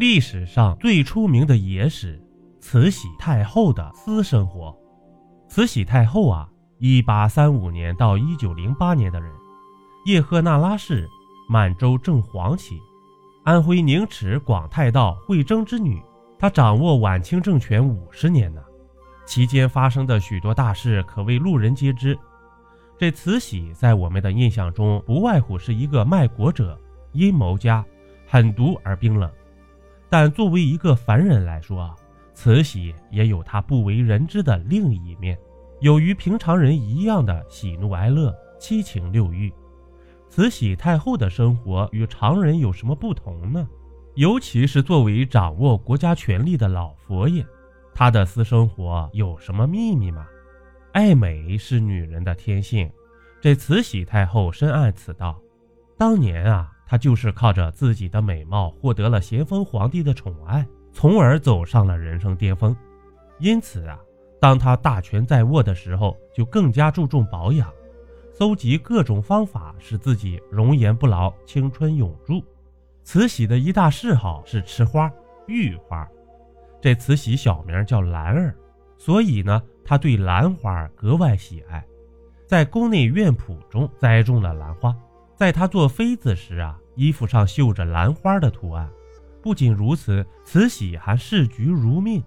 历史上最出名的野史——慈禧太后的私生活。慈禧太后啊，一八三五年到一九零八年的人，叶赫那拉氏，满洲正黄旗，安徽宁池广泰道惠征之女。她掌握晚清政权五十年呢，期间发生的许多大事可谓路人皆知。这慈禧在我们的印象中，不外乎是一个卖国者、阴谋家，狠毒而冰冷。但作为一个凡人来说啊，慈禧也有她不为人知的另一面，有与平常人一样的喜怒哀乐、七情六欲。慈禧太后的生活与常人有什么不同呢？尤其是作为掌握国家权力的老佛爷，她的私生活有什么秘密吗？爱美是女人的天性，这慈禧太后深谙此道。当年啊，她就是靠着自己的美貌获得了咸丰皇帝的宠爱，从而走上了人生巅峰。因此啊，当她大权在握的时候，就更加注重保养，搜集各种方法，使自己容颜不老、青春永驻。慈禧的一大嗜好是吃花，玉花。这慈禧小名叫兰儿，所以呢。她对兰花格外喜爱，在宫内院圃中栽种了兰花。在他做妃子时啊，衣服上绣着兰花的图案。不仅如此，慈禧还视菊如命。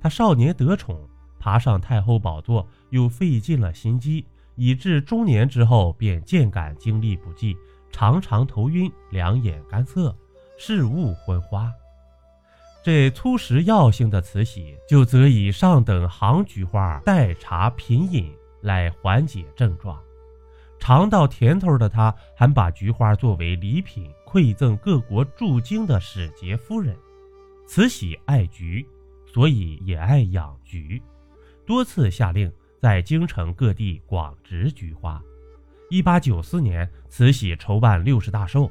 她少年得宠，爬上太后宝座又费尽了心机，以致中年之后便渐感精力不济，常常头晕，两眼干涩，视物昏花。这粗食药性的慈禧，就则以上等行菊花代茶品饮来缓解症状。尝到甜头的他，还把菊花作为礼品馈赠各国驻京的使节夫人。慈禧爱菊，所以也爱养菊，多次下令在京城各地广植菊花。一八九四年，慈禧筹办六十大寿，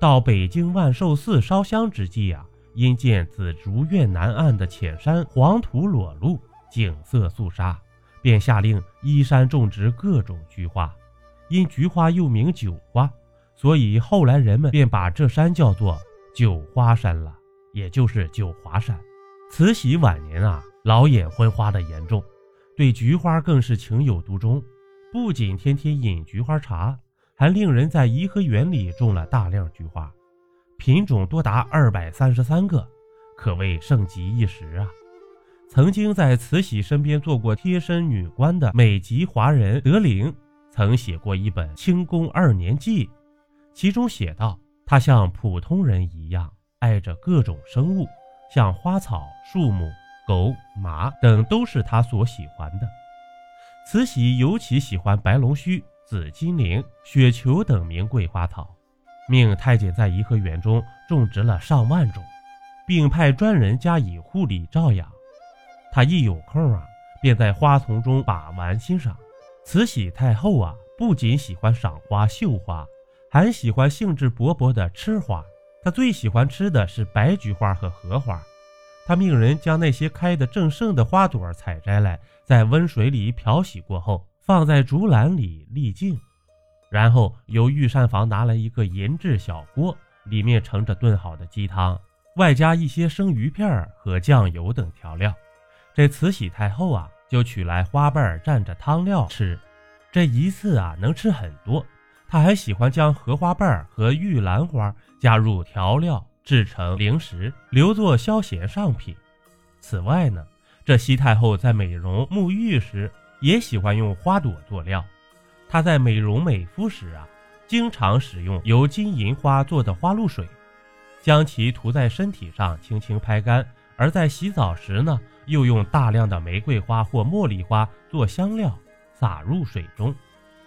到北京万寿寺烧香之际啊。因见紫竹院南岸的浅山黄土裸露，景色肃杀，便下令依山种植各种菊花。因菊花又名九花，所以后来人们便把这山叫做九花山了，也就是九华山。慈禧晚年啊，老眼昏花的严重，对菊花更是情有独钟，不仅天天饮菊花茶，还令人在颐和园里种了大量菊花。品种多达二百三十三个，可谓盛极一时啊！曾经在慈禧身边做过贴身女官的美籍华人德龄，曾写过一本《清宫二年记》，其中写道：他像普通人一样爱着各种生物，像花草、树木、狗、马等都是他所喜欢的。慈禧尤其喜欢白龙须、紫金铃、雪球等名贵花草。命太监在颐和园中种植了上万种，并派专人加以护理照养。他一有空啊，便在花丛中把玩欣赏。慈禧太后啊，不仅喜欢赏花绣花，还喜欢兴致勃勃地吃花。她最喜欢吃的是白菊花和荷花。她命人将那些开得正盛的花朵采摘来，在温水里漂洗过后，放在竹篮里沥净。然后由御膳房拿来一个银制小锅，里面盛着炖好的鸡汤，外加一些生鱼片和酱油等调料。这慈禧太后啊，就取来花瓣蘸着汤料吃。这一次啊，能吃很多。他还喜欢将荷花瓣和玉兰花加入调料，制成零食，留作消闲上品。此外呢，这西太后在美容沐浴时，也喜欢用花朵做料。她在美容美肤时啊，经常使用由金银花做的花露水，将其涂在身体上，轻轻拍干；而在洗澡时呢，又用大量的玫瑰花或茉莉花做香料，撒入水中，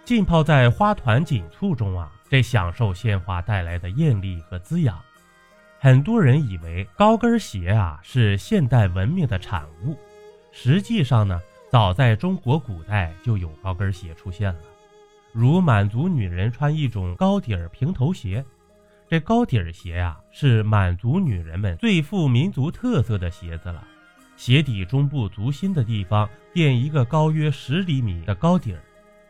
浸泡在花团锦簇中啊，这享受鲜花带来的艳丽和滋养。很多人以为高跟鞋啊是现代文明的产物，实际上呢，早在中国古代就有高跟鞋出现了。如满族女人穿一种高底儿平头鞋，这高底儿鞋呀是满族女人们最富民族特色的鞋子了。鞋底中部足心的地方垫一个高约十厘米的高底儿，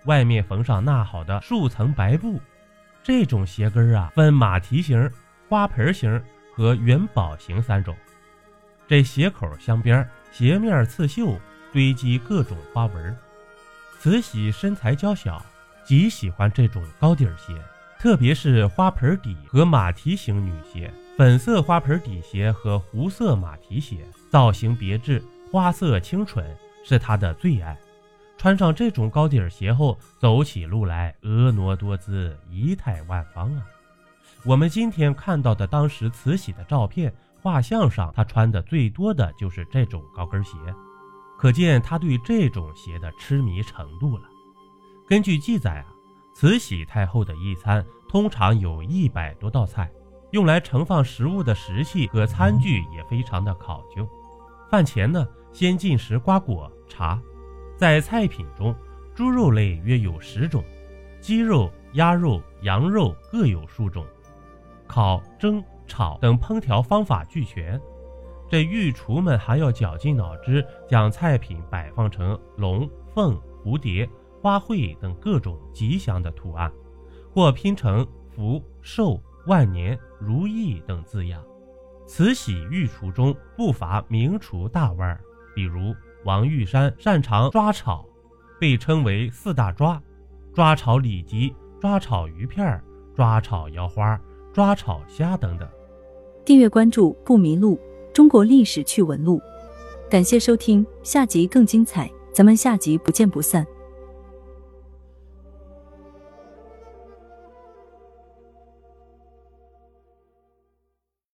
外面缝上纳好的数层白布。这种鞋跟儿啊分马蹄形、花盆形和元宝形三种。这鞋口镶边，鞋面刺绣，堆积各种花纹。慈禧身材娇小，极喜欢这种高底儿鞋，特别是花盆底和马蹄形女鞋。粉色花盆底鞋和湖色马蹄鞋，造型别致，花色清纯，是她的最爱。穿上这种高底鞋后，走起路来婀娜多姿，仪态万方啊！我们今天看到的当时慈禧的照片、画像上，她穿的最多的就是这种高跟鞋，可见她对这种鞋的痴迷程度了。根据记载啊，慈禧太后的一餐通常有一百多道菜。用来盛放食物的食器和餐具也非常的考究。饭前呢，先进食瓜果茶。在菜品中，猪肉类约有十种，鸡肉、鸭肉、羊肉各有数种，烤、蒸、炒等烹调方法俱全。这御厨们还要绞尽脑汁，将菜品摆放成龙、凤、蝴蝶、花卉等各种吉祥的图案，或拼成福寿。万年如意等字样，慈禧御厨中不乏名厨大腕儿，比如王玉山擅长抓炒，被称为四大抓：抓炒里脊、抓炒鱼片儿、抓炒腰花、抓炒虾等等。订阅关注不迷路，中国历史趣闻录。感谢收听，下集更精彩，咱们下集不见不散。